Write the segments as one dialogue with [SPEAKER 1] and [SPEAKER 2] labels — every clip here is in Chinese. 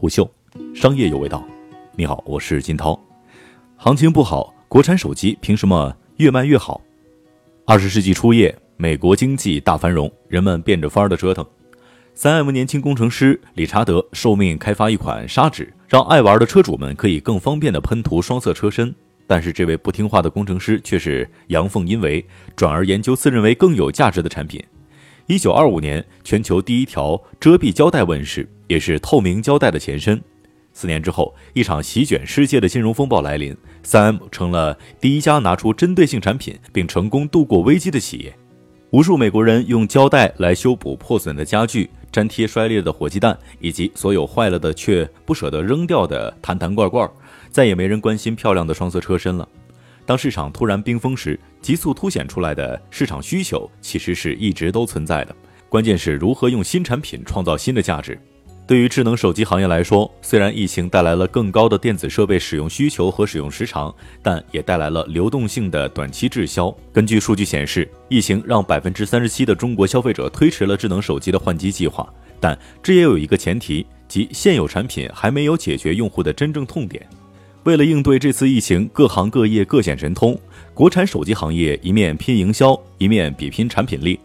[SPEAKER 1] 虎嗅，商业有味道。你好，我是金涛。行情不好，国产手机凭什么越卖越好？二十世纪初叶，美国经济大繁荣，人们变着法儿的折腾。三 M 年轻工程师理查德受命开发一款砂纸，让爱玩的车主们可以更方便的喷涂双色车身。但是这位不听话的工程师却是阳奉阴违，转而研究自认为更有价值的产品。一九二五年，全球第一条遮蔽胶带问世，也是透明胶带的前身。四年之后，一场席卷世界的金融风暴来临，三 M 成了第一家拿出针对性产品并成功度过危机的企业。无数美国人用胶带来修补破损的家具、粘贴摔裂的火鸡蛋，以及所有坏了的却不舍得扔掉的坛坛罐罐。再也没人关心漂亮的双色车身了。当市场突然冰封时，急速凸显出来的市场需求其实是一直都存在的。关键是如何用新产品创造新的价值。对于智能手机行业来说，虽然疫情带来了更高的电子设备使用需求和使用时长，但也带来了流动性的短期滞销。根据数据显示，疫情让百分之三十七的中国消费者推迟了智能手机的换机计划，但这也有一个前提，即现有产品还没有解决用户的真正痛点。为了应对这次疫情，各行各业各显神通。国产手机行业一面拼营销，一面比拼产品力。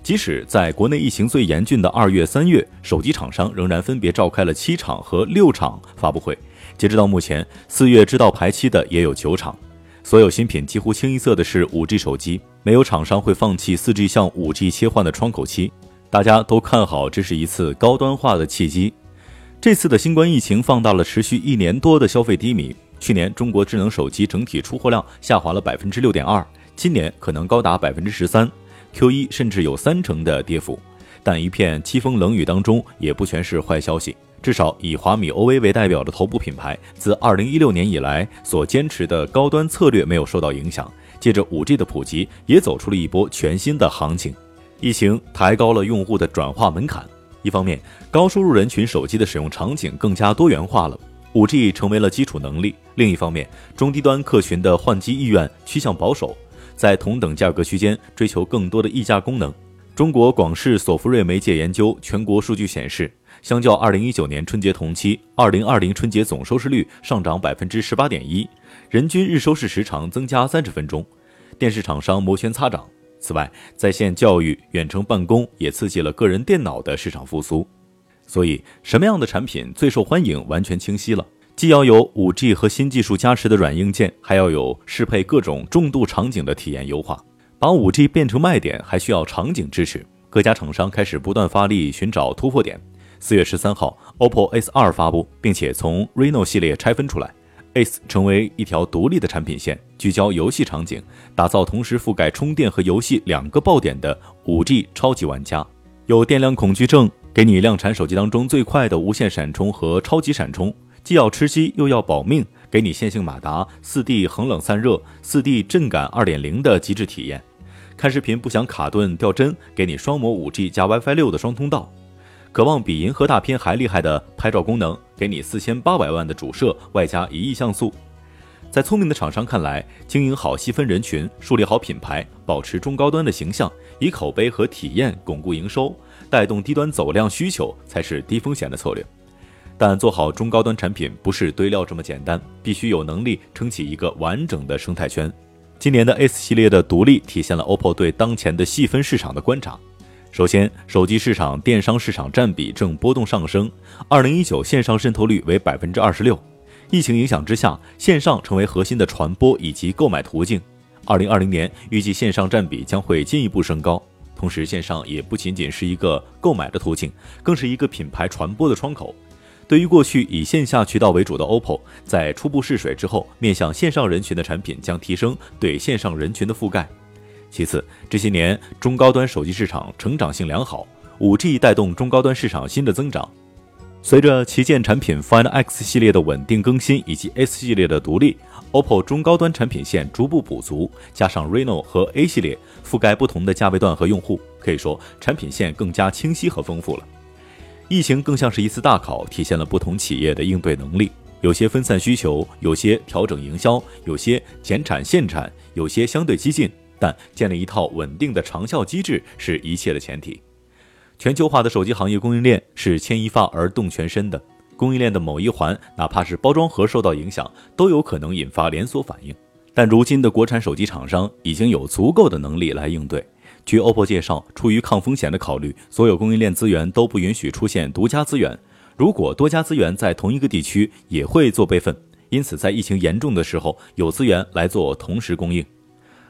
[SPEAKER 1] 即使在国内疫情最严峻的二月、三月，手机厂商仍然分别召开了七场和六场发布会。截止到目前，四月知道排期的也有九场。所有新品几乎清一色的是五 G 手机，没有厂商会放弃四 G 向五 G 切换的窗口期。大家都看好这是一次高端化的契机。这次的新冠疫情放大了持续一年多的消费低迷。去年中国智能手机整体出货量下滑了百分之六点二，今年可能高达百分之十三，Q 一甚至有三成的跌幅。但一片凄风冷雨当中，也不全是坏消息。至少以华米 OV 为代表的头部品牌，自二零一六年以来所坚持的高端策略没有受到影响。借着五 G 的普及，也走出了一波全新的行情。疫情抬高了用户的转化门槛。一方面，高收入人群手机的使用场景更加多元化了。五 G 成为了基础能力。另一方面，中低端客群的换机意愿趋向保守，在同等价格区间追求更多的溢价功能。中国广视索福瑞媒介研究全国数据显示，相较2019年春节同期，2020春节总收视率上涨百分之十八点一，人均日收视时长增加三十分钟。电视厂商摩拳擦掌。此外，在线教育、远程办公也刺激了个人电脑的市场复苏。所以，什么样的产品最受欢迎，完全清晰了。既要有五 G 和新技术加持的软硬件，还要有适配各种重度场景的体验优化。把五 G 变成卖点，还需要场景支持。各家厂商开始不断发力，寻找突破点。四月十三号，OPPO S 二发布，并且从 Reno 系列拆分出来，S 成为一条独立的产品线，聚焦游戏场景，打造同时覆盖充电和游戏两个爆点的五 G 超级玩家。有电量恐惧症。给你量产手机当中最快的无线闪充和超级闪充，既要吃鸡又要保命，给你线性马达、四 D 恒冷散热、四 D 震感二点零的极致体验。看视频不想卡顿掉帧，给你双模五 G 加 WiFi 六的双通道。渴望比银河大片还厉害的拍照功能，给你四千八百万的主摄外加一亿像素。在聪明的厂商看来，经营好细分人群，树立好品牌，保持中高端的形象，以口碑和体验巩固营收。带动低端走量需求才是低风险的策略，但做好中高端产品不是堆料这么简单，必须有能力撑起一个完整的生态圈。今年的 S 系列的独立体现了 OPPO 对当前的细分市场的观察。首先，手机市场电商市场占比正波动上升，二零一九线上渗透率为百分之二十六。疫情影响之下，线上成为核心的传播以及购买途径。二零二零年预计线上占比将会进一步升高。同时，线上也不仅仅是一个购买的途径，更是一个品牌传播的窗口。对于过去以线下渠道为主的 OPPO，在初步试水之后，面向线上人群的产品将提升对线上人群的覆盖。其次，这些年中高端手机市场成长性良好，5G 带动中高端市场新的增长。随着旗舰产品 Find X 系列的稳定更新以及 S 系列的独立，OPPO 中高端产品线逐步补足，加上 Reno 和 A 系列覆盖不同的价位段和用户，可以说产品线更加清晰和丰富了。疫情更像是一次大考，体现了不同企业的应对能力。有些分散需求，有些调整营销，有些减产限产，有些相对激进，但建立一套稳定的长效机制是一切的前提。全球化的手机行业供应链是牵一发而动全身的，供应链的某一环，哪怕是包装盒受到影响，都有可能引发连锁反应。但如今的国产手机厂商已经有足够的能力来应对。据 OPPO 介绍，出于抗风险的考虑，所有供应链资源都不允许出现独家资源。如果多家资源在同一个地区，也会做备份。因此，在疫情严重的时候，有资源来做同时供应。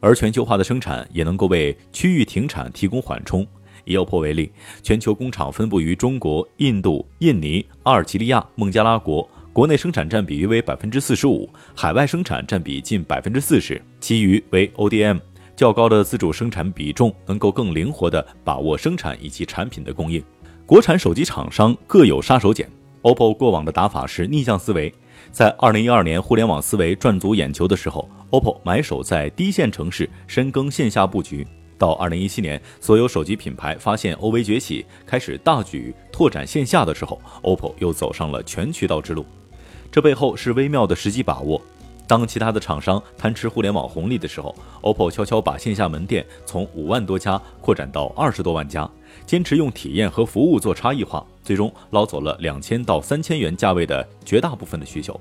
[SPEAKER 1] 而全球化的生产也能够为区域停产提供缓冲。以 OPPO 为例，全球工厂分布于中国、印度、印尼、阿尔及利亚、孟加拉国，国内生产占比约为百分之四十五，海外生产占比近百分之四十，其余为 ODM。较高的自主生产比重，能够更灵活地把握生产以及产品的供应。国产手机厂商各有杀手锏，OPPO 过往的打法是逆向思维。在二零一二年互联网思维赚足眼球的时候，OPPO 买手在低线城市深耕线下布局。到二零一七年，所有手机品牌发现 OV 崛起，开始大举拓展线下的时候，OPPO 又走上了全渠道之路。这背后是微妙的时机把握。当其他的厂商贪吃互联网红利的时候，OPPO 悄悄把线下门店从五万多家扩展到二十多万家，坚持用体验和服务做差异化，最终捞走了两千到三千元价位的绝大部分的需求。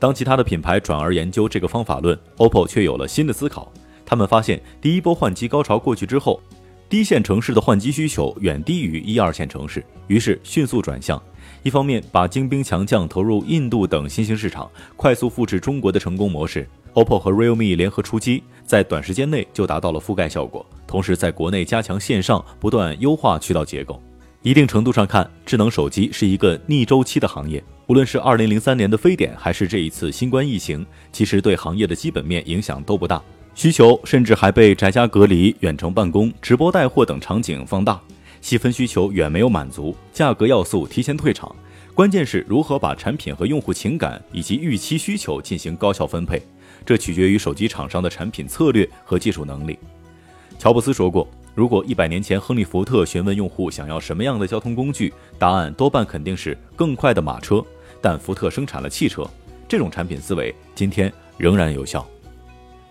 [SPEAKER 1] 当其他的品牌转而研究这个方法论，OPPO 却有了新的思考。他们发现，第一波换机高潮过去之后，低线城市的换机需求远低于一二线城市，于是迅速转向。一方面把精兵强将投入印度等新兴市场，快速复制中国的成功模式。OPPO 和 Realme 联合出击，在短时间内就达到了覆盖效果。同时，在国内加强线上，不断优化渠道结构。一定程度上看，智能手机是一个逆周期的行业。无论是2003年的非典，还是这一次新冠疫情，其实对行业的基本面影响都不大。需求甚至还被宅家隔离、远程办公、直播带货等场景放大。细分需求远没有满足，价格要素提前退场，关键是如何把产品和用户情感以及预期需求进行高效分配，这取决于手机厂商的产品策略和技术能力。乔布斯说过，如果一百年前亨利·福特询问用户想要什么样的交通工具，答案多半肯定是更快的马车，但福特生产了汽车，这种产品思维今天仍然有效。